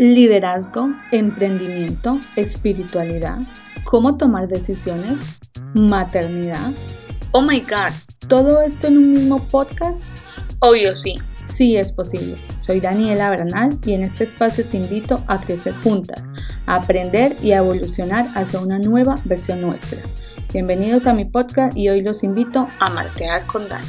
liderazgo, emprendimiento, espiritualidad, cómo tomar decisiones, maternidad. Oh my god, ¿todo esto en un mismo podcast? Obvio sí. Sí es posible. Soy Daniela Bernal y en este espacio te invito a crecer juntas, a aprender y a evolucionar hacia una nueva versión nuestra. Bienvenidos a mi podcast y hoy los invito a martear con Dani.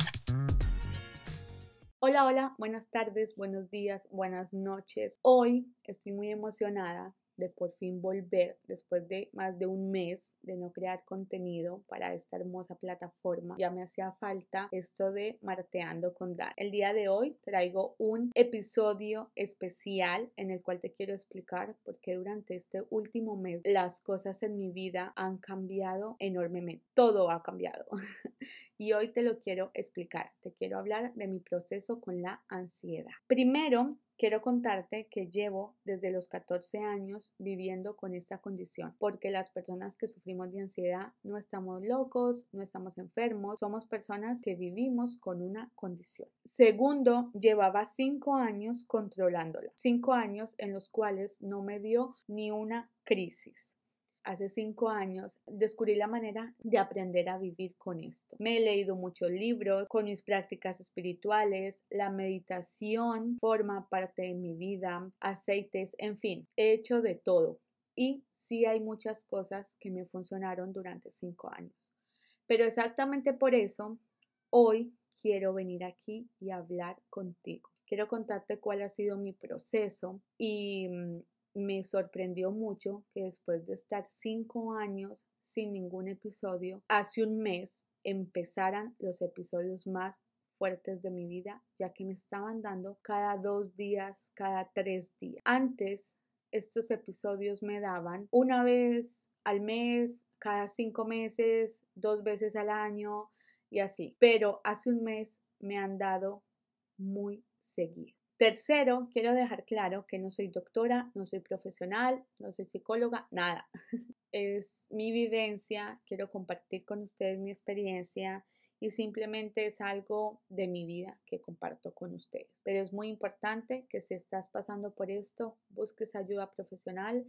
Hola, hola, buenas tardes, buenos días, buenas noches. Hoy estoy muy emocionada de por fin volver después de más de un mes de no crear contenido para esta hermosa plataforma. Ya me hacía falta esto de marteando con Dan. El día de hoy traigo un episodio especial en el cual te quiero explicar por qué durante este último mes las cosas en mi vida han cambiado enormemente. Todo ha cambiado. y hoy te lo quiero explicar. Te quiero hablar de mi proceso con la ansiedad. Primero, Quiero contarte que llevo desde los 14 años viviendo con esta condición, porque las personas que sufrimos de ansiedad no estamos locos, no estamos enfermos, somos personas que vivimos con una condición. Segundo, llevaba 5 años controlándola, 5 años en los cuales no me dio ni una crisis hace cinco años, descubrí la manera de aprender a vivir con esto. Me he leído muchos libros con mis prácticas espirituales, la meditación forma parte de mi vida, aceites, en fin, he hecho de todo. Y sí hay muchas cosas que me funcionaron durante cinco años. Pero exactamente por eso, hoy quiero venir aquí y hablar contigo. Quiero contarte cuál ha sido mi proceso y mm, me sorprendió mucho que después de estar cinco años sin ningún episodio, hace un mes empezaran los episodios más fuertes de mi vida, ya que me estaban dando cada dos días, cada tres días. Antes, estos episodios me daban una vez al mes, cada cinco meses, dos veces al año y así. Pero hace un mes me han dado muy seguido. Tercero, quiero dejar claro que no soy doctora, no soy profesional, no soy psicóloga, nada. Es mi vivencia, quiero compartir con ustedes mi experiencia y simplemente es algo de mi vida que comparto con ustedes. Pero es muy importante que si estás pasando por esto, busques ayuda profesional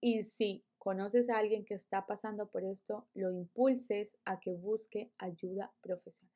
y si conoces a alguien que está pasando por esto, lo impulses a que busque ayuda profesional.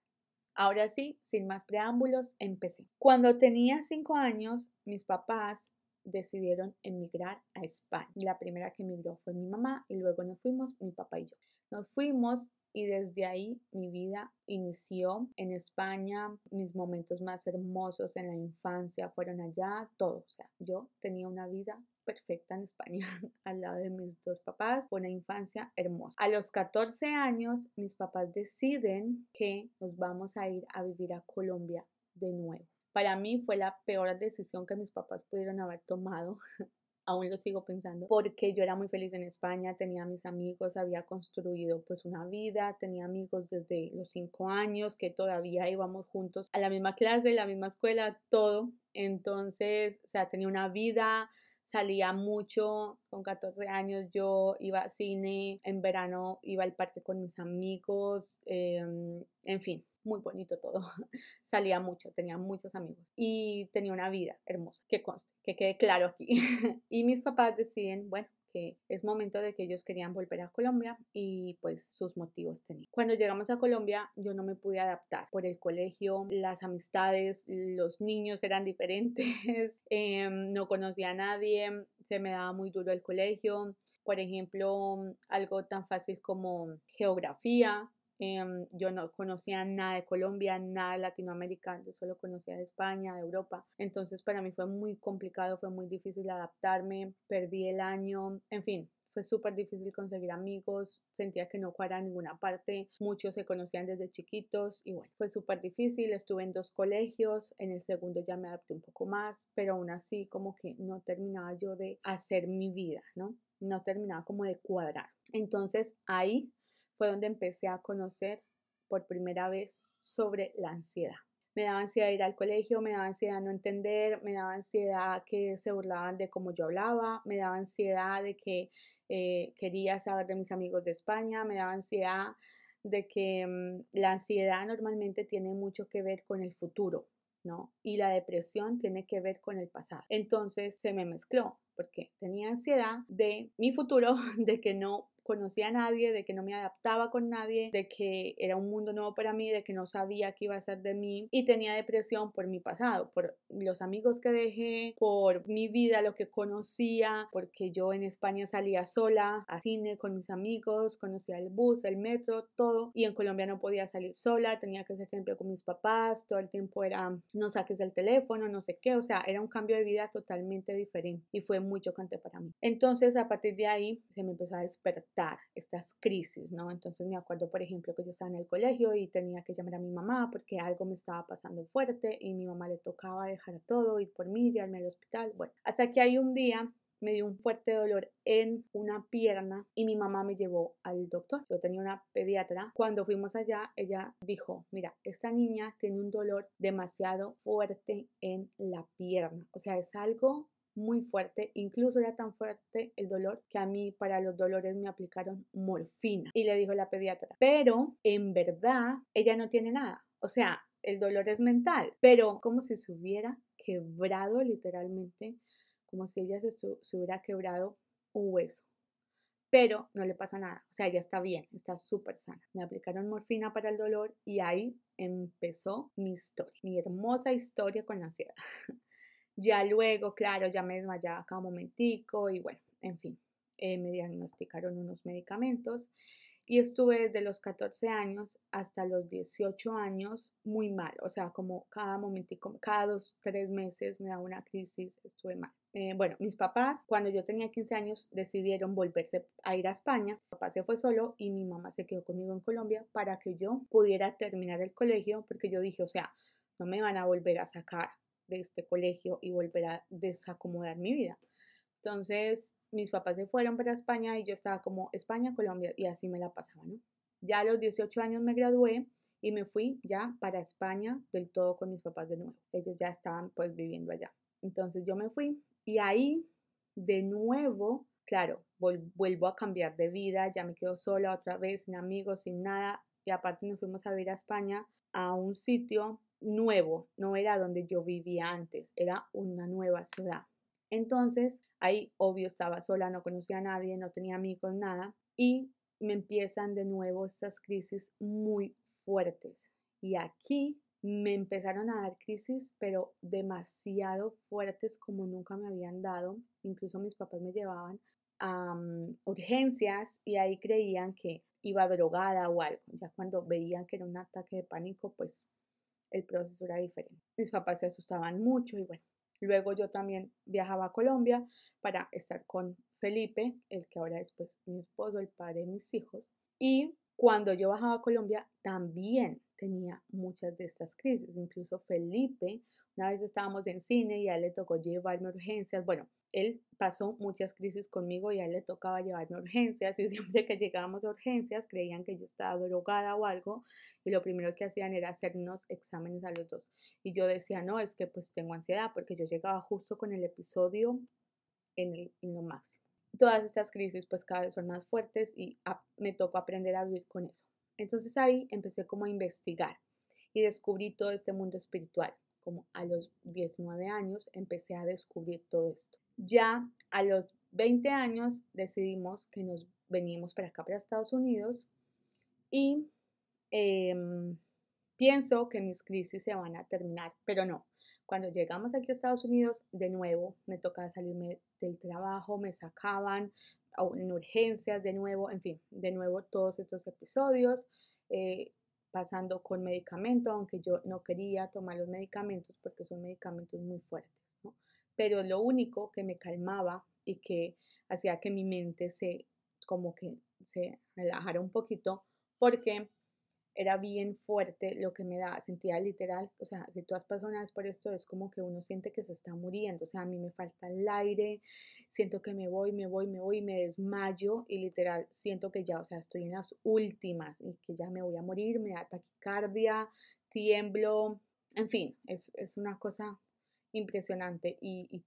Ahora sí, sin más preámbulos, empecé. Cuando tenía cinco años, mis papás decidieron emigrar a España. La primera que emigró fue mi mamá y luego nos fuimos mi papá y yo. Nos fuimos y desde ahí mi vida inició en España, mis momentos más hermosos en la infancia fueron allá, todo, o sea, yo tenía una vida perfecta en España al lado de mis dos papás, una infancia hermosa. A los 14 años mis papás deciden que nos vamos a ir a vivir a Colombia de nuevo. Para mí fue la peor decisión que mis papás pudieron haber tomado aún lo sigo pensando, porque yo era muy feliz en España, tenía mis amigos, había construido pues una vida, tenía amigos desde los cinco años que todavía íbamos juntos a la misma clase, la misma escuela, todo. Entonces, o sea, tenía una vida, salía mucho, con 14 años yo iba al cine, en verano iba al parque con mis amigos, em, en fin, muy bonito todo. Salía mucho, tenía muchos amigos y tenía una vida hermosa, que conste, que quede claro aquí. y mis papás deciden, bueno, que es momento de que ellos querían volver a Colombia y pues sus motivos tenían. Cuando llegamos a Colombia yo no me pude adaptar por el colegio, las amistades, los niños eran diferentes, em, no conocía a nadie, se me daba muy duro el colegio. Por ejemplo, algo tan fácil como geografía, Em, yo no conocía nada de Colombia, nada de Latinoamérica, yo solo conocía de España, de Europa. Entonces para mí fue muy complicado, fue muy difícil adaptarme, perdí el año, en fin, fue súper difícil conseguir amigos, sentía que no cuadraba ninguna parte, muchos se conocían desde chiquitos y bueno, fue súper difícil, estuve en dos colegios, en el segundo ya me adapté un poco más, pero aún así como que no terminaba yo de hacer mi vida, ¿no? No terminaba como de cuadrar. Entonces ahí fue donde empecé a conocer por primera vez sobre la ansiedad. Me daba ansiedad ir al colegio, me daba ansiedad no entender, me daba ansiedad que se burlaban de cómo yo hablaba, me daba ansiedad de que eh, quería saber de mis amigos de España, me daba ansiedad de que mm, la ansiedad normalmente tiene mucho que ver con el futuro, ¿no? Y la depresión tiene que ver con el pasado. Entonces se me mezcló porque tenía ansiedad de mi futuro, de que no conocía a nadie, de que no me adaptaba con nadie, de que era un mundo nuevo para mí, de que no sabía qué iba a ser de mí y tenía depresión por mi pasado, por los amigos que dejé, por mi vida, lo que conocía, porque yo en España salía sola a cine con mis amigos, conocía el bus, el metro, todo y en Colombia no podía salir sola, tenía que ser siempre con mis papás, todo el tiempo era no saques el teléfono, no sé qué, o sea, era un cambio de vida totalmente diferente y fue muy chocante para mí. Entonces a partir de ahí se me empezó a despertar estas crisis, ¿no? Entonces me acuerdo, por ejemplo, que yo estaba en el colegio y tenía que llamar a mi mamá porque algo me estaba pasando fuerte y mi mamá le tocaba dejar todo, ir por mí, llevarme al hospital. Bueno, hasta que hay un día me dio un fuerte dolor en una pierna y mi mamá me llevó al doctor. Yo tenía una pediatra. Cuando fuimos allá, ella dijo, mira, esta niña tiene un dolor demasiado fuerte en la pierna. O sea, es algo muy fuerte, incluso era tan fuerte el dolor que a mí para los dolores me aplicaron morfina. Y le dijo la pediatra, pero en verdad ella no tiene nada. O sea, el dolor es mental, pero como si se hubiera quebrado literalmente, como si ella se, se hubiera quebrado un hueso pero no le pasa nada, o sea, ella está bien, está súper sana. Me aplicaron morfina para el dolor y ahí empezó mi historia, mi hermosa historia con la ansiedad. Ya luego, claro, ya me desmayaba cada momentico y bueno, en fin, eh, me diagnosticaron unos medicamentos y estuve desde los 14 años hasta los 18 años muy mal, o sea, como cada momentico, cada dos, tres meses me daba una crisis, estuve mal. Eh, bueno, mis papás, cuando yo tenía 15 años, decidieron volverse a ir a España. Mi papá se fue solo y mi mamá se quedó conmigo en Colombia para que yo pudiera terminar el colegio, porque yo dije, o sea, no me van a volver a sacar de este colegio y volver a desacomodar mi vida. Entonces, mis papás se fueron para España y yo estaba como España, Colombia y así me la pasaba, ¿no? Ya a los 18 años me gradué y me fui ya para España del todo con mis papás de nuevo. Ellos ya estaban pues viviendo allá. Entonces yo me fui y ahí de nuevo, claro, vuelvo a cambiar de vida, ya me quedo sola otra vez, sin amigos, sin nada. Y aparte nos fuimos a vivir a España a un sitio nuevo, no era donde yo vivía antes, era una nueva ciudad. Entonces, ahí obvio estaba sola, no conocía a nadie, no tenía amigos, nada, y me empiezan de nuevo estas crisis muy fuertes. Y aquí me empezaron a dar crisis, pero demasiado fuertes como nunca me habían dado. Incluso mis papás me llevaban a mm, urgencias y ahí creían que iba drogada o algo. Ya cuando veían que era un ataque de pánico, pues el proceso era diferente. Mis papás se asustaban mucho y bueno, luego yo también viajaba a Colombia para estar con Felipe, el que ahora es pues mi esposo, el padre de mis hijos. Y cuando yo bajaba a Colombia también tenía muchas de estas crisis. Incluso Felipe, una vez estábamos en cine y a él le tocó llevarme urgencias. Bueno, él pasó muchas crisis conmigo y a él le tocaba llevarme urgencias y siempre que llegábamos a urgencias creían que yo estaba drogada o algo y lo primero que hacían era hacernos exámenes a los dos. Y yo decía, no, es que pues tengo ansiedad porque yo llegaba justo con el episodio en, el, en lo máximo. Todas estas crisis pues cada vez son más fuertes y me tocó aprender a vivir con eso. Entonces ahí empecé como a investigar y descubrí todo este mundo espiritual. Como a los 19 años empecé a descubrir todo esto. Ya a los 20 años decidimos que nos veníamos para acá, para Estados Unidos, y em, pienso que mis crisis se van a terminar, pero no. Cuando llegamos aquí a Estados Unidos, de nuevo me tocaba salirme del trabajo, me sacaban en urgencias de nuevo, en fin, de nuevo todos estos episodios, eh, pasando con medicamento, aunque yo no quería tomar los medicamentos porque son medicamentos muy fuertes pero lo único que me calmaba y que hacía que mi mente se como que se relajara un poquito porque era bien fuerte lo que me daba, sentía literal, o sea, si tú has pasado por esto, es como que uno siente que se está muriendo, o sea, a mí me falta el aire, siento que me voy, me voy, me voy, me desmayo y literal siento que ya, o sea, estoy en las últimas y que ya me voy a morir, me da taquicardia, tiemblo, en fin, es, es una cosa impresionante y,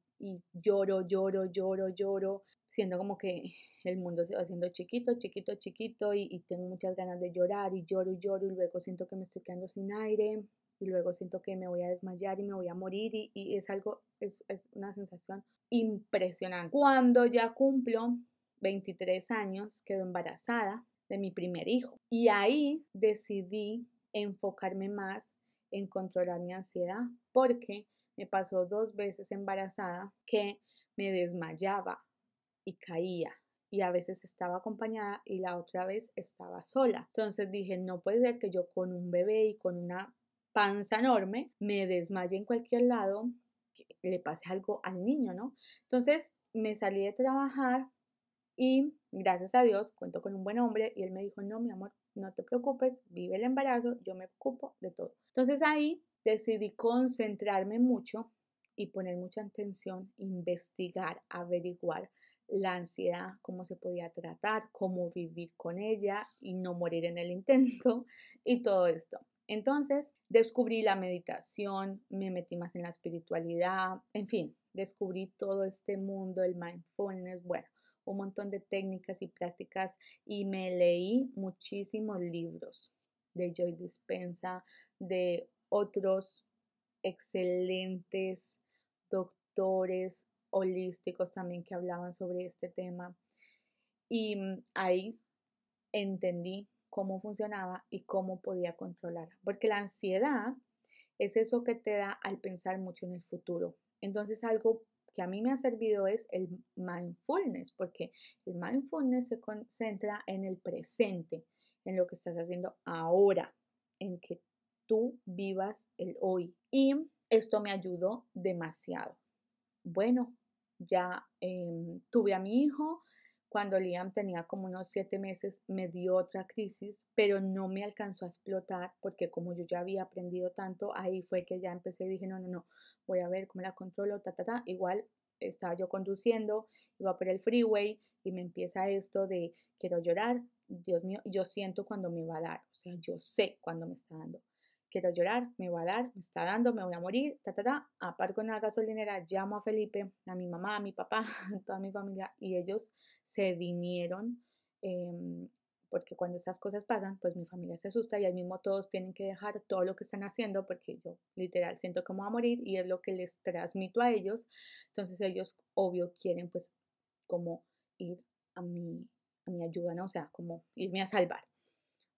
lloro, lloro, lloro, lloro, siendo como que el mundo se va haciendo chiquito, chiquito, chiquito y, tengo muchas ganas de llorar y lloro y lloro y luego siento que me estoy quedando sin aire y luego siento que me voy a desmayar y me voy a morir y, es algo, es, es una sensación impresionante. Cuando ya cumplo 23 años, quedo embarazada de mi primer hijo y ahí decidí enfocarme más en controlar mi ansiedad porque me pasó dos veces embarazada que me desmayaba y caía y a veces estaba acompañada y la otra vez estaba sola. Entonces dije, no puede ser que yo con un bebé y con una panza enorme me desmaye en cualquier lado, le pase algo al niño, ¿no? Entonces me salí de trabajar y gracias a Dios cuento con un buen hombre y él me dijo, no, mi amor, no te preocupes, vive el embarazo, yo me ocupo de todo. Entonces ahí decidí concentrarme mucho y poner mucha atención, investigar, averiguar la ansiedad, cómo se podía tratar, cómo vivir con ella y no morir en el intento y todo esto. Entonces descubrí la meditación, me metí más en la espiritualidad, en fin, descubrí todo este mundo, el mindfulness, bueno, un montón de técnicas y prácticas y me leí muchísimos libros de Joy Dispensa, de otros excelentes doctores holísticos también que hablaban sobre este tema. Y mm, ahí entendí cómo funcionaba y cómo podía controlar. Porque la ansiedad es eso que te da al pensar mucho en el futuro. Entonces algo que a mí me ha servido es el mindfulness, porque el mindfulness se concentra en el presente, en lo que estás haciendo ahora, en que tú vivas el hoy. Y esto me ayudó demasiado. Bueno, ya em, tuve a mi hijo. Cuando Liam tenía como unos siete meses, me dio otra crisis, pero no me alcanzó a explotar porque como yo ya había aprendido tanto, ahí fue que ya empecé y dije, no, no, no, voy a ver cómo la controlo, ta, ta, ta. Igual estaba yo conduciendo, iba por el freeway y me empieza esto de quiero llorar, Dios mío, yo siento cuando me va a dar, o sea, yo sé cuando me está dando quiero llorar, me va a dar, me está dando, me voy a morir, ta, ta, ta. Aparco en la gasolinera, llamo a Felipe, a mi mamá, a mi papá, a toda mi familia, y ellos se vinieron, em, porque cuando estas cosas pasan, pues mi familia se asusta y al mismo todos tienen que dejar todo lo que están haciendo, porque yo literal siento que me voy a morir y es lo que les transmito a ellos. Entonces ellos, obvio, quieren pues como ir a mi, a mi ayuda, ¿no? O sea, como irme a salvar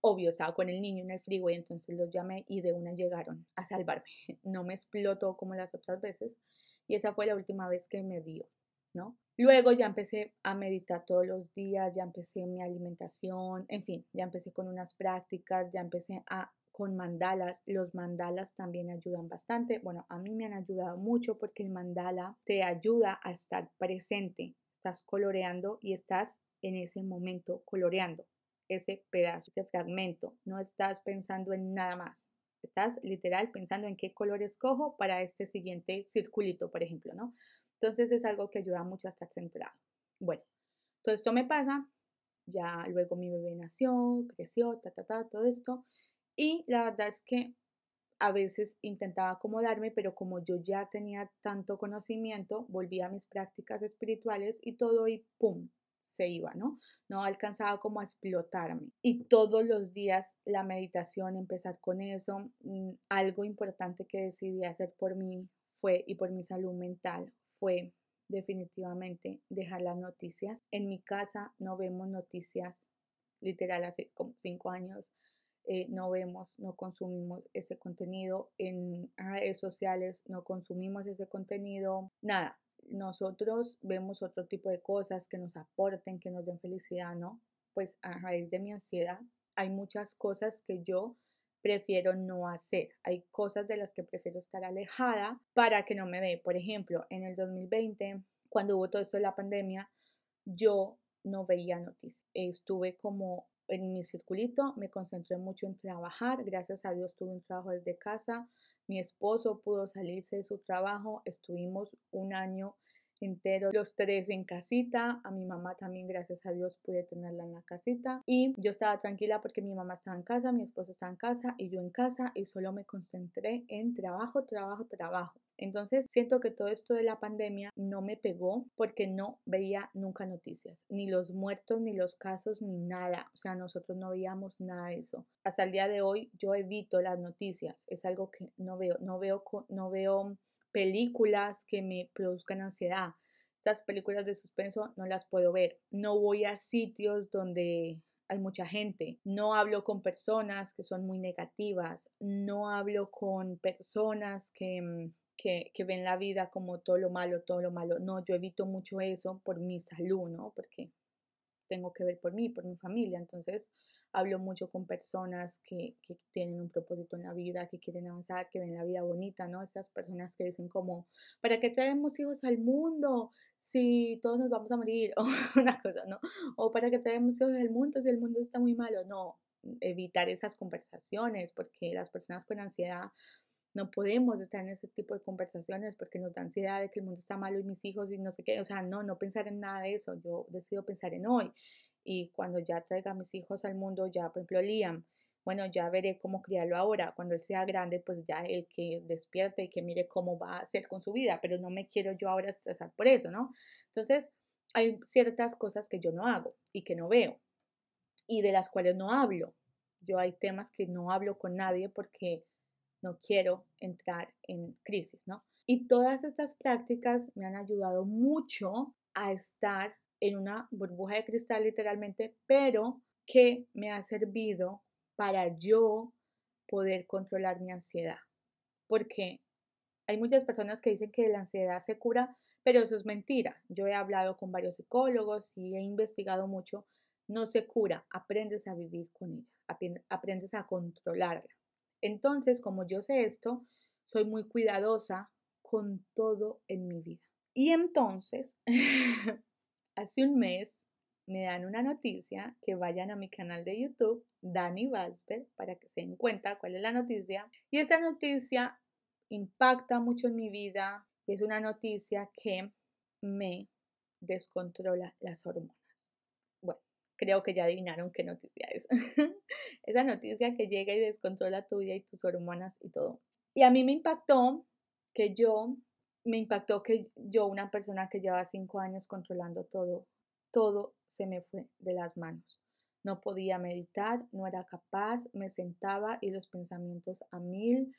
obvio, estaba con el niño en el freeway, entonces los llamé y de una llegaron a salvarme. No me explotó como las otras veces y esa fue la última vez que me dio, ¿no? Luego ya empecé a meditar todos los días, ya empecé mi alimentación, en fin, ya empecé con unas prácticas, ya empecé a con mandalas. Los mandalas también ayudan bastante. Bueno, a mí me han ayudado mucho porque el mandala te ayuda a estar presente. Estás coloreando y estás en ese momento coloreando ese pedazo, ese fragmento. No estás pensando en nada más. Estás literal pensando en qué color escojo para este siguiente circulito, por ejemplo, ¿no? Entonces es algo que ayuda mucho a estar centrado. Bueno, todo esto me pasa. Ya luego mi bebé nació, creció, ta, ta, ta, todo esto. Y la verdad es que a veces intentaba acomodarme, pero como yo ya tenía tanto conocimiento, volví a mis prácticas espirituales y todo y ¡pum! Se iba, ¿no? No alcanzaba como a explotarme. Y todos los días la meditación, empezar con eso, mm, algo importante que decidí hacer por mí fue, y por mi salud mental, fue definitivamente dejar las noticias. En mi casa no vemos noticias, literal, hace como cinco años. Eh, no vemos, no consumimos ese contenido en redes sociales, no consumimos ese contenido, nada, nosotros vemos otro tipo de cosas que nos aporten, que nos den felicidad, ¿no? Pues a raíz de mi ansiedad hay muchas cosas que yo prefiero no hacer. Hay cosas de las que prefiero estar alejada para que no me dé. Por ejemplo, en el 2020, cuando hubo todo esto de la pandemia, yo no veía noticias. Estuve como en mi circulito, me concentré mucho en trabajar. Gracias a Dios tuve un trabajo desde casa. Mi esposo pudo salirse de su trabajo. Estuvimos un año entero, los tres en casita. A mi mamá también, gracias a Dios, pude tenerla en la casita. Y yo estaba tranquila porque mi mamá estaba en casa, mi esposo estaba en casa y yo en casa y solo me concentré en trabajo, trabajo, trabajo. Entonces siento que todo esto de la pandemia no me pegó porque no veía nunca noticias, ni los muertos, ni los casos, ni nada. O sea, nosotros no veíamos nada de eso. Hasta el día de hoy yo evito las noticias. Es algo que no veo, no veo, no veo películas que me produzcan ansiedad. Estas películas de suspenso no las puedo ver. No voy a sitios donde hay mucha gente. No hablo con personas que son muy negativas. No hablo con personas que, mm, que, ven la vida como todo lo malo, todo lo malo. No, yo evito mucho eso por mi salud, ¿no? Porque tengo que ver por mí, por mi familia. Entonces, hablo mucho con personas que, que, tienen un propósito en la vida, que quieren avanzar, que ven la vida bonita, ¿no? Esas personas que dicen como, ¿para qué traemos hijos al mundo si todos nos vamos a morir? O una cosa, ¿no? O ¿para qué traemos hijos al mundo si el mundo está muy malo? No, evitar esas conversaciones porque las personas con ansiedad no podemos estar en ese tipo de conversaciones porque nos da ansiedad de que el mundo está malo y mis hijos y no sé qué, o sea, no, no pensar en nada de eso, yo decido pensar en hoy y cuando ya traiga a mis hijos al mundo, ya por ejemplo Liam, bueno, ya veré cómo criarlo ahora, cuando él sea grande, pues ya el que despierte y que mire cómo va a hacer con su vida, pero no me quiero yo ahora estresar por eso, ¿no? Entonces, hay ciertas cosas que yo no hago y que no veo y de las cuales no hablo. Yo hay temas que no hablo con nadie porque no quiero entrar en crisis, ¿no? Y todas estas prácticas me han ayudado mucho a estar en una burbuja de cristal literalmente, pero que me ha servido para yo poder controlar mi ansiedad. Porque hay muchas personas que dicen que la ansiedad se cura, pero eso es mentira. Yo he hablado con varios psicólogos y he investigado mucho. No se cura, aprendes a vivir con ella, aprendes a controlarla. Entonces, como yo sé esto, soy muy cuidadosa con todo en mi vida. Y entonces, hace un mes me dan una noticia que vayan a mi canal de YouTube, Dani Valsper, para que se den cuenta cuál es la noticia. Y esta noticia impacta mucho en mi vida. Es una noticia que me descontrola las hormonas. Creo que ya adivinaron qué noticia es. Esa noticia que llega y descontrola tu vida y tus hormonas y todo. Y a mí me impactó que yo, me impactó que yo, una persona que lleva cinco años controlando todo, todo se me fue de las manos. No podía meditar, no era capaz, me sentaba y los pensamientos a mil.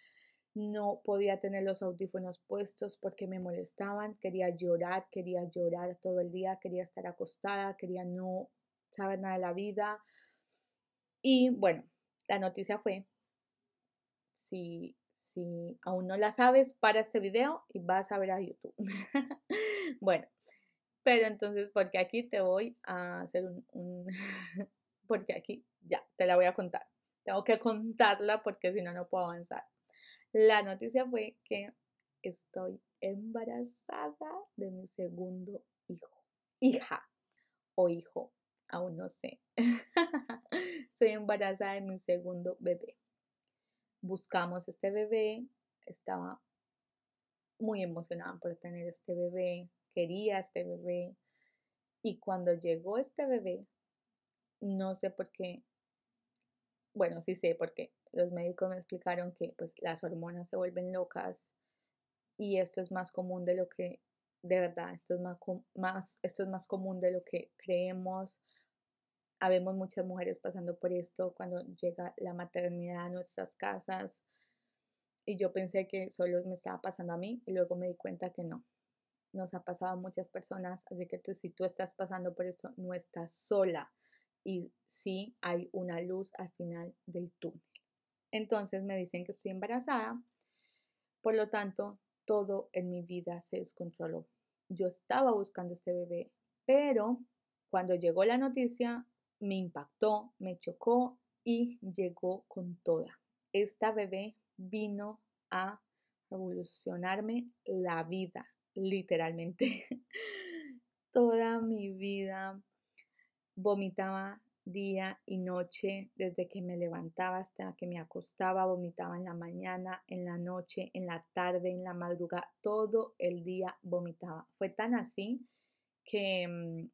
No podía tener los audífonos puestos porque me molestaban, quería llorar, quería llorar todo el día, quería estar acostada, quería no saber nada de la vida. Y bueno, la noticia fue, si, si aún no la sabes, para este video y vas a ver a YouTube. bueno, pero entonces, porque aquí te voy a hacer un, un porque aquí ya, te la voy a contar. Tengo que contarla porque si no, no puedo avanzar. La noticia fue que estoy embarazada de mi segundo hijo, hija o hijo, aún no sé. Estoy embarazada de mi segundo bebé. Buscamos este bebé, estaba muy emocionada por tener este bebé, quería este bebé. Y cuando llegó este bebé, no sé por qué, bueno, sí sé porque los médicos me explicaron que pues las hormonas se vuelven locas y esto es más común de lo que, de verdad, esto es más, más, esto es más común de lo que creemos habemos muchas mujeres pasando por esto cuando llega la maternidad a nuestras casas. Y yo pensé que solo me estaba pasando a mí y luego me di cuenta que no. Nos ha pasado a muchas personas, así que tú, si tú estás pasando por esto, no estás sola. Y sí hay una luz al final del túnel. Entonces me dicen que estoy embarazada, por lo tanto, todo en mi vida se descontroló. Yo estaba buscando este bebé, pero cuando llegó la noticia, me impactó, me chocó y llegó con toda. Esta bebé vino a revolucionarme la vida, literalmente. Toda mi vida vomitaba día y noche, desde que me levantaba hasta que me acostaba, vomitaba en la mañana, en la noche, en la tarde, en la madrugada, todo el día vomitaba. Fue tan así que mm,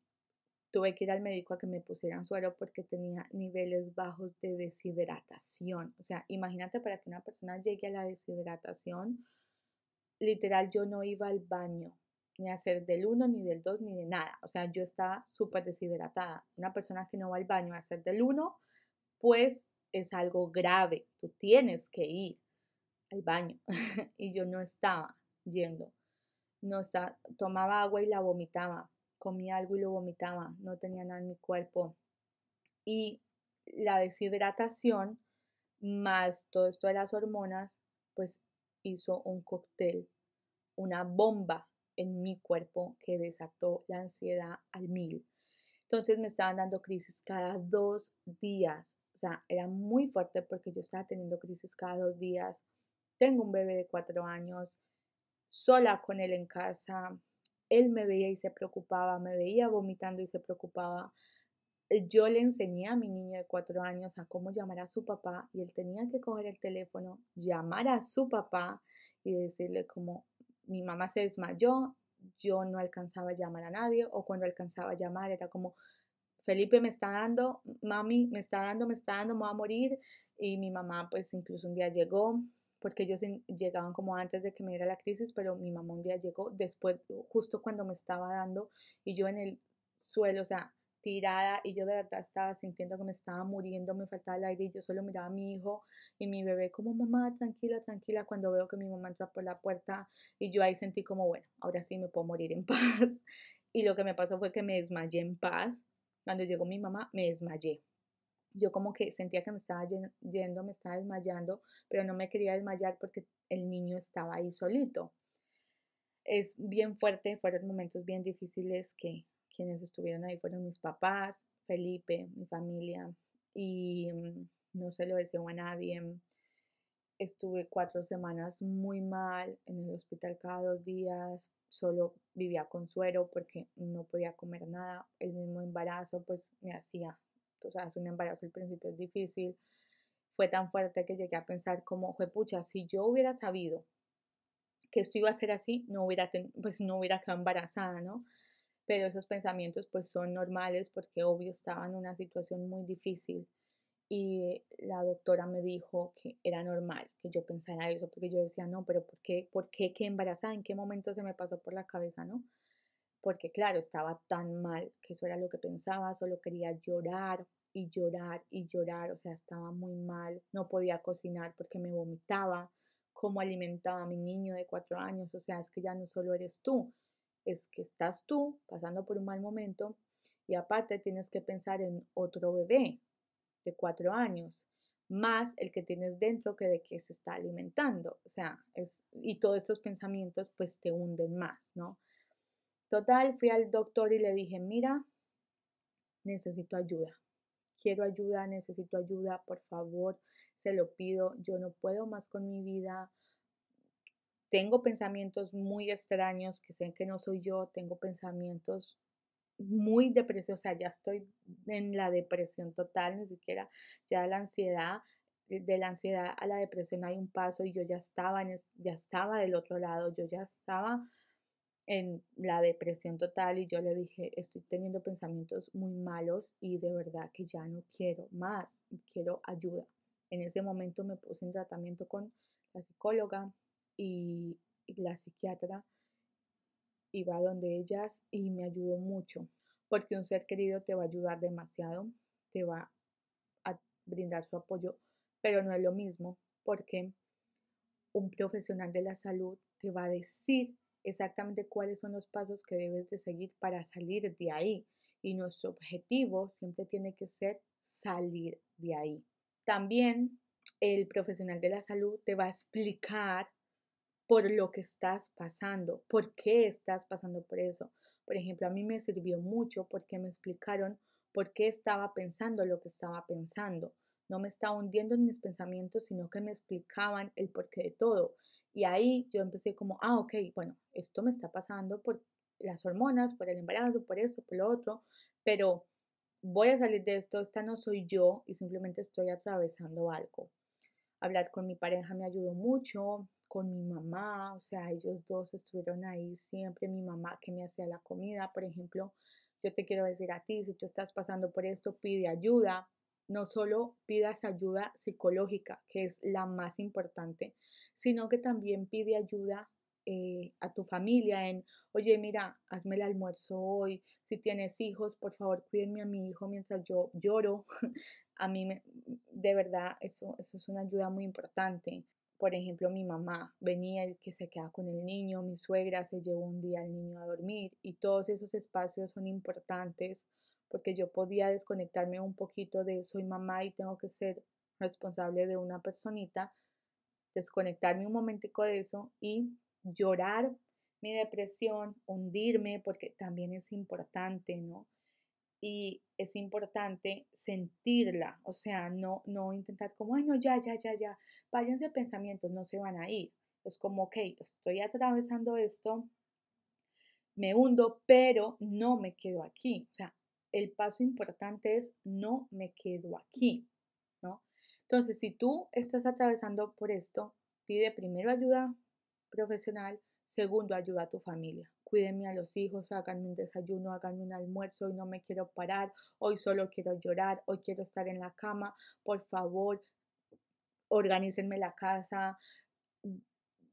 tuve que ir al médico a que me pusieran suero porque tenía niveles bajos de deshidratación. O sea, imagínate para que una persona llegue a la deshidratación, literal yo no iba al baño, ni a hacer del 1, ni del 2, ni de nada. O sea, yo estaba súper deshidratada. Una persona que no va al baño a hacer del 1, pues es algo grave. Tú tienes que ir al baño. y yo no estaba yendo. no está, tomaba agua y la vomitaba, comía algo y lo vomitaba, no tenía nada en mi cuerpo. Y la deshidratación más todo esto de las hormonas, pues hizo un cóctel, una bomba en mi cuerpo que desató la ansiedad al mil. Entonces me estaban dando crisis cada dos días. O sea, era muy fuerte porque yo estaba teniendo crisis cada dos días. Tengo un bebé de cuatro años, sola con él en casa. Él me veía y se preocupaba, me veía vomitando y se preocupaba. Eh, yo le enseñé a mi niño de cuatro años a cómo llamar a su papá y él tenía que coger el teléfono, llamar a su papá y decirle como mi mamá se desmayó, yo no alcanzaba a llamar a nadie o cuando alcanzaba a llamar era como Felipe me está dando, mami me está dando, me está dando, me voy a morir y mi mamá pues incluso un día llegó porque ellos llegaban como antes de que me diera la crisis, pero mi mamá un día llegó después, justo cuando me estaba dando y yo en el suelo, o sea, tirada y yo de verdad estaba sintiendo que me estaba muriendo, me faltaba el aire y yo solo miraba a mi hijo y mi bebé como mamá, tranquila, tranquila, cuando veo que mi mamá entra por la puerta y yo ahí sentí como, bueno, ahora sí me puedo morir en paz. Y lo que me pasó fue que me desmayé en paz. Cuando llegó mi mamá, me desmayé. Yo como que sentía que me estaba yendo, me estaba desmayando, pero no me quería desmayar porque el niño estaba ahí solito. Es bien fuerte, fueron momentos bien difíciles que quienes estuvieron ahí fueron mis papás, Felipe, mi familia, y mm, no se lo deseo a nadie. Estuve cuatro semanas muy mal en el hospital cada dos días, solo vivía con suero porque no podía comer nada. El mismo embarazo pues me hacía, o sea, un embarazo al principio es difícil. Fue tan fuerte que llegué a pensar como, fue si yo hubiera sabido que esto iba a ser así, no hubiera, pues no hubiera quedado embarazada, ¿no? pero esos pensamientos pues son normales porque obvio estaba en una situación muy difícil y la doctora me dijo que era normal que yo pensara eso porque yo decía, no, pero ¿por qué, por qué, qué embarazada? ¿En qué momento se me pasó por la cabeza, no? Porque claro, estaba tan mal que eso era lo que pensaba, solo quería llorar y llorar y llorar, o sea, estaba muy mal, no podía cocinar porque me vomitaba, cómo alimentaba a mi niño de cuatro años, o sea, es que ya no solo eres tú, es que estás tú pasando por un mal momento y aparte tienes que pensar en otro bebé de cuatro años, más el que tienes dentro que de que se está alimentando. O sea, es, y todos estos pensamientos pues te hunden más, ¿no? Total, fui al doctor y le dije, mira, necesito ayuda. Quiero ayuda, necesito ayuda, por favor, se lo pido. Yo no puedo más con mi vida tengo pensamientos muy extraños que sé que no soy yo, tengo pensamientos muy depresivos, o sea, ya estoy en la depresión total, ni siquiera ya la ansiedad, de la ansiedad a la depresión hay un paso y yo ya estaba, ya estaba del otro lado, yo ya estaba en la depresión total y yo le dije, estoy teniendo pensamientos muy malos y de verdad que ya no quiero más, quiero ayuda. En ese momento me puse en tratamiento con la psicóloga, y, la psiquiatra iba donde ellas y me ayudó mucho, porque un ser querido te va a ayudar demasiado, te va a brindar su apoyo, pero no es lo mismo porque un profesional de la salud te va a decir exactamente cuáles son los pasos que debes de seguir para salir de ahí. Y nuestro objetivo siempre tiene que ser salir de ahí. También el profesional de la salud te va a explicar por lo que estás pasando, por qué estás pasando por eso. Por ejemplo, a mí me sirvió mucho porque me explicaron por qué estaba pensando lo que estaba pensando. No me estaba hundiendo en mis pensamientos, sino que me explicaban el porqué de todo. Y ahí yo empecé como, ah, ok, bueno, esto me está pasando por las hormonas, por el embarazo, por eso, por lo otro, pero voy a salir de esto, esta no soy yo y simplemente estoy atravesando algo. Hablar con mi pareja me ayudó mucho, con mi mamá, o sea, ellos dos estuvieron ahí siempre, mi mamá que me hacía la comida, por ejemplo, yo te quiero decir a ti, si tú estás pasando por esto, pide ayuda, no solo pidas ayuda psicológica, que es la más importante, sino que también pide ayuda eh, a tu familia en, oye, mira, hazme el almuerzo hoy, si tienes hijos, por favor, cuídenme a mi hijo mientras yo lloro. a mí, me, de verdad, eso, eso es una ayuda muy importante por ejemplo, mi mamá venía y que se quedaba con el niño, mi suegra se llevó un día al niño a dormir y todos esos espacios son importantes porque yo podía desconectarme un poquito de soy mamá y tengo que ser responsable de una personita, desconectarme un momentico de eso y llorar mi depresión, hundirme, porque también es importante, ¿no? Y es importante sentirla, o sea, no, no intentar como, ay, no, ya, ya, ya, ya, váyanse pensamientos, no se van a ir. Es como, ok, estoy atravesando esto, me hundo, pero no me quedo aquí. O sea, el paso importante es no me quedo aquí. Entonces, si tú estás atravesando por esto, pide primero ayuda profesional, segundo, ayuda a tu familia. Cuídenme a los hijos, háganme un desayuno, háganme un almuerzo, hoy no me quiero parar, hoy solo quiero llorar, hoy quiero estar en la cama, por favor, organícenme la casa,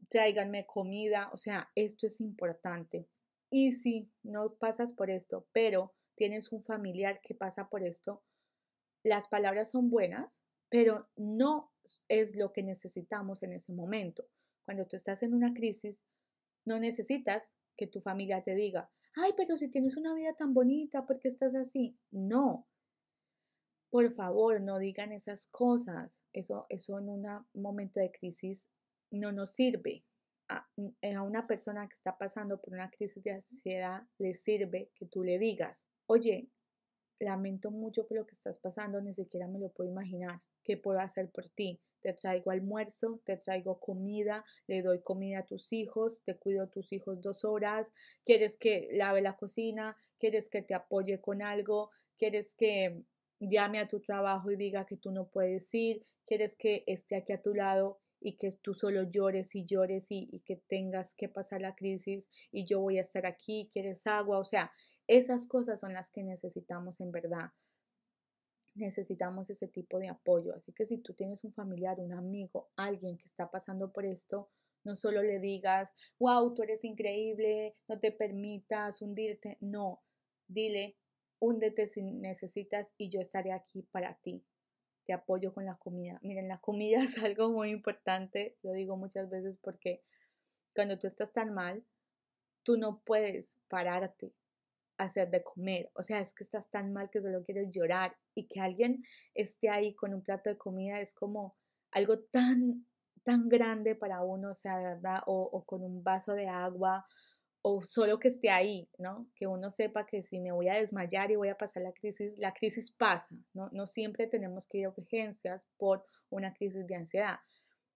tráiganme comida, o sea, esto es importante. Y si no pasas por esto, pero tienes un familiar que pasa por esto, las palabras son buenas, pero no es lo que necesitamos en ese momento. Cuando tú estás en una crisis, no necesitas que tu familia te diga, ay, pero si tienes una vida tan bonita, ¿por qué estás así? No. Por favor, no digan esas cosas. Eso, eso en un momento de crisis no nos sirve. A, a una persona que está pasando por una crisis de ansiedad le sirve que tú le digas, oye, lamento mucho por lo que estás pasando, ni siquiera me lo puedo imaginar. ¿Qué puedo hacer por ti? Te traigo almuerzo, te traigo comida, le doy comida a tus hijos, te cuido a tus hijos dos horas, quieres que lave la cocina, quieres que te apoye con algo, quieres que llame a tu trabajo y diga que tú no puedes ir, quieres que esté aquí a tu lado y que tú solo llores y llores y, y, que tengas que pasar la crisis y yo voy a estar aquí, quieres agua, o sea, esas cosas son las que necesitamos en verdad. Necesitamos ese tipo de apoyo. Así que si tú tienes un familiar, un amigo, alguien que está pasando por esto, no solo le digas, wow, tú eres increíble, no te permitas hundirte. No, dile, húndete si necesitas y yo estaré aquí para ti. Te apoyo con la comida. Miren, la comida es algo muy importante, lo digo muchas veces porque cuando tú estás tan mal, tú no puedes pararte hacer de comer. O sea, es que estás tan mal que solo quieres llorar y que alguien esté ahí con un plato de comida es como algo tan, tan grande para uno, o sea, verdad, o, o con un vaso de agua o solo que esté ahí, ¿no? Que uno sepa que si me voy a desmayar y voy a pasar la crisis, la crisis pasa, ¿no? No siempre tenemos que ir a urgencias por una crisis de ansiedad.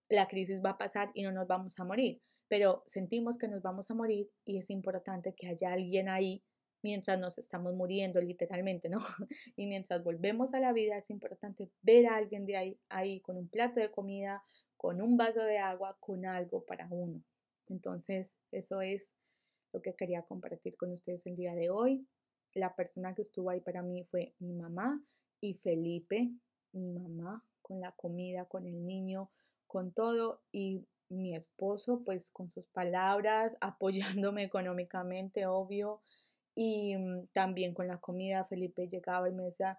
La crisis va a pasar y no nos vamos a morir, pero sentimos que nos vamos a morir y es importante que haya alguien ahí mientras nos estamos muriendo literalmente, ¿no? Y mientras volvemos a la vida es importante ver a alguien de ahí, con un plato de comida, con un vaso de agua, con algo para uno. Entonces, eso es lo que quería compartir con ustedes el día de hoy. La persona que estuvo ahí para mí fue mi mamá y Felipe, mi mamá, con la comida, con el niño, con todo y mi esposo, pues con sus palabras, apoyándome económicamente, obvio, y mm, también con la comida, Felipe llegaba y me decía,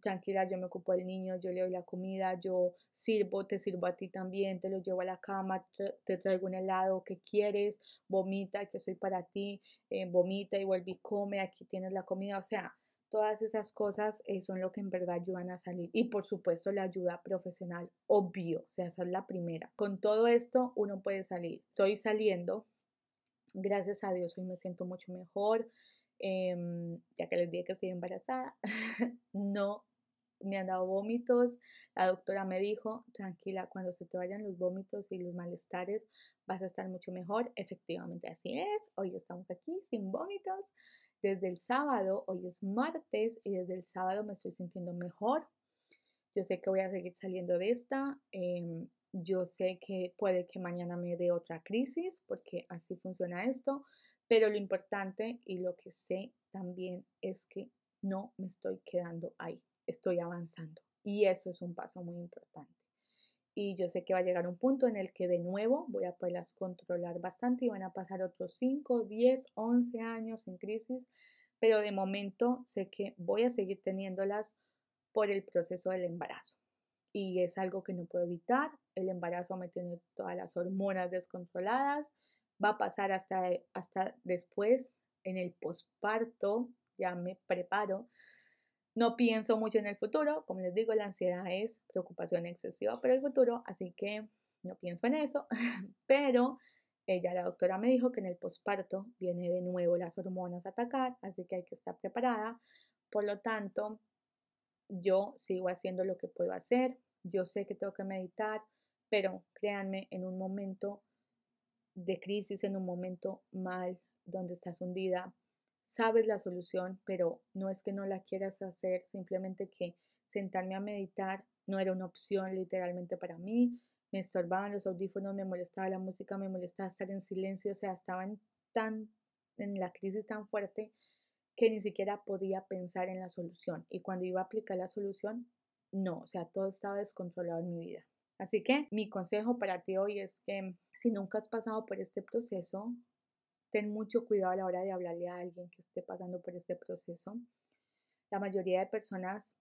tranquila, yo me ocupo del niño, yo le doy la comida, yo sirvo, te sirvo a ti también, te lo llevo a la cama, te traigo un helado que quieres, vomita, que soy para ti, eh, vomita y vuelve y come, aquí tienes la comida, o sea, todas esas cosas eh, son lo que en verdad ayudan a salir. Y por supuesto la ayuda profesional, obvio, o sea, esa es la primera. Con todo esto uno puede salir. Estoy saliendo, gracias a Dios, hoy me siento mucho mejor. Em, ya que les dije que estoy embarazada, no me han dado vómitos. La doctora me dijo, tranquila, cuando se te vayan los vómitos y los malestares, vas a estar mucho mejor. Efectivamente, así es. Hoy estamos aquí sin vómitos. Desde el sábado, hoy es martes y desde el sábado me estoy sintiendo mejor. Yo sé que voy a seguir saliendo de esta. Em, yo sé que puede que mañana me dé otra crisis porque así funciona esto. Pero lo importante y lo que sé también es que no me estoy quedando ahí, estoy avanzando. Y eso es un paso muy importante. Y yo sé que va a llegar un punto en el que de nuevo voy a poderlas controlar bastante y van a pasar otros 5, 10, 11 años en crisis, pero de momento sé que voy a seguir teniéndolas por el proceso del embarazo. y es algo que no puedo evitar. El embarazo me tiene todas las hormonas descontroladas. Va a pasar hasta, hasta después, en el posparto, ya me preparo. No pienso mucho en el futuro. Como les digo, la ansiedad es preocupación excesiva por el futuro, así que no pienso en eso. Pero ella, la doctora, me dijo que en el posparto viene de nuevo las hormonas a atacar, así que hay que estar preparada. Por lo tanto, yo sigo haciendo lo que puedo hacer. Yo sé que tengo que meditar, pero créanme, en un momento de crisis, en un momento mal, donde estás hundida, sabes la solución, pero no es que no la quieras hacer, simplemente que sentarme a meditar no era una opción literalmente para mí. Me estorbaban los audífonos, me molestaba la música, me molestaba estar en silencio, o sea, estaba en tan en la crisis tan fuerte que ni siquiera podía pensar en la solución. Y cuando iba a aplicar la solución, no, o sea, todo estaba descontrolado en mi vida. Así que mi consejo para ti hoy es que si nunca has pasado por este proceso, ten mucho cuidado a la hora de hablarle a alguien que esté pasando por este proceso. La mayoría de personas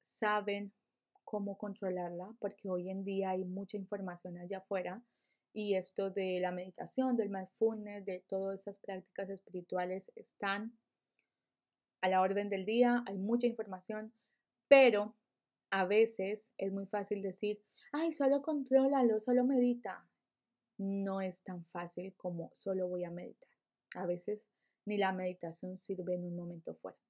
saben cómo controlarla porque hoy en día hay mucha información allá afuera y esto de la meditación, del mindfulness, de todas esas prácticas espirituales están a la orden del día, hay mucha información, pero a veces es muy fácil decir, ay, solo contrólalo, solo medita. No es tan fácil como solo voy a meditar. A veces ni la meditación sirve en un momento fuerte.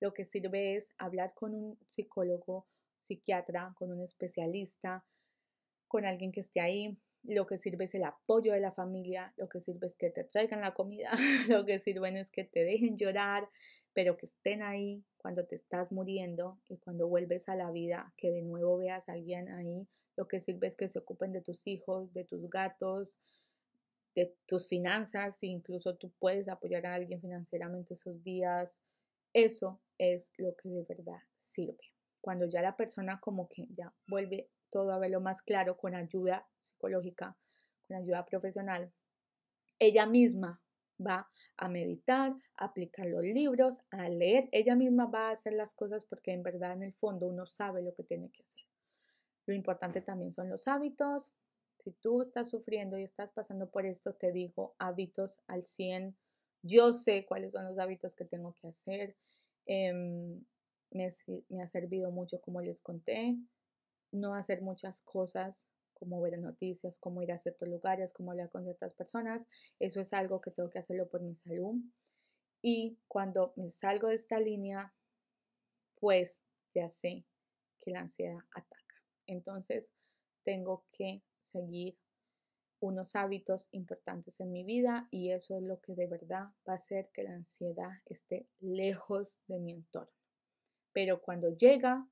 Lo que sirve es hablar con un psicólogo, psiquiatra, con un especialista, con alguien que esté ahí. Lo que sirve es el apoyo de la familia, lo que sirve es que te traigan la comida, lo que sirve es que te dejen llorar, pero que estén ahí cuando te estás muriendo y cuando vuelves a la vida, que de nuevo veas a alguien ahí, lo que sirve es que se ocupen de tus hijos, de tus gatos, de tus finanzas, e incluso tú puedes apoyar a alguien financieramente esos días. Eso es lo que de verdad sirve. Cuando ya la persona como que ya vuelve todo a verlo más claro con ayuda psicológica, con ayuda profesional, ella misma va a meditar, a aplicar los libros, a leer. Ella misma va a hacer las cosas porque en verdad en el fondo uno sabe lo que tiene que hacer. Lo importante también son los hábitos. Si tú estás sufriendo y estás pasando por esto, te digo hábitos al 100. Yo sé cuáles son los hábitos que tengo que hacer. Em, me, me ha servido mucho, como les conté, no hacer muchas cosas como ver noticias, cómo ir a ciertos lugares, cómo hablar con ciertas personas. Eso es algo que tengo que hacerlo por mi salud. Y cuando me salgo de esta línea, pues ya sé que la ansiedad ataca. Entonces, tengo que seguir unos hábitos importantes en mi vida y eso es lo que de verdad va a hacer que la ansiedad esté lejos de mi entorno. Pero cuando llega,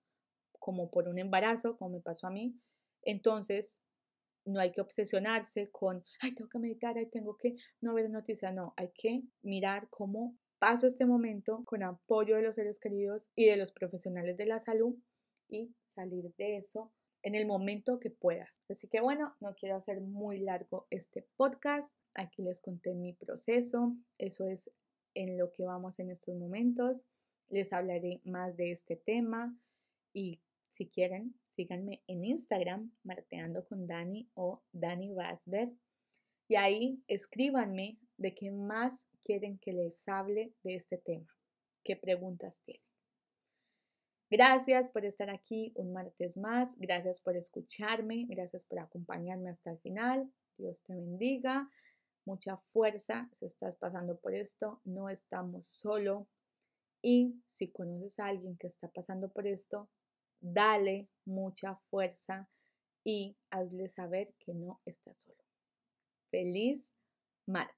como por un embarazo, como me pasó a mí, entonces, no hay que obsesionarse con, ay, tengo que meditar, ay, tengo que no ver noticias. No, hay que mirar cómo paso este momento con apoyo de los seres queridos y de los profesionales de la salud y salir de eso en el momento que puedas. Así que bueno, no quiero hacer muy largo este podcast. Aquí les conté mi proceso. Eso es en lo que vamos en estos momentos. Les hablaré más de este tema y si quieren síganme en Instagram, Marteando con Dani o Dani Basber. Y ahí escríbanme de qué más quieren que les hable de este tema, qué preguntas tienen. Gracias por estar aquí un martes más, gracias por escucharme, gracias por acompañarme hasta el final. Dios te bendiga, mucha fuerza si estás pasando por esto, no estamos solo. Y si conoces a alguien que está pasando por esto, dale mucha fuerza y hazle saber que no está solo. Feliz martes.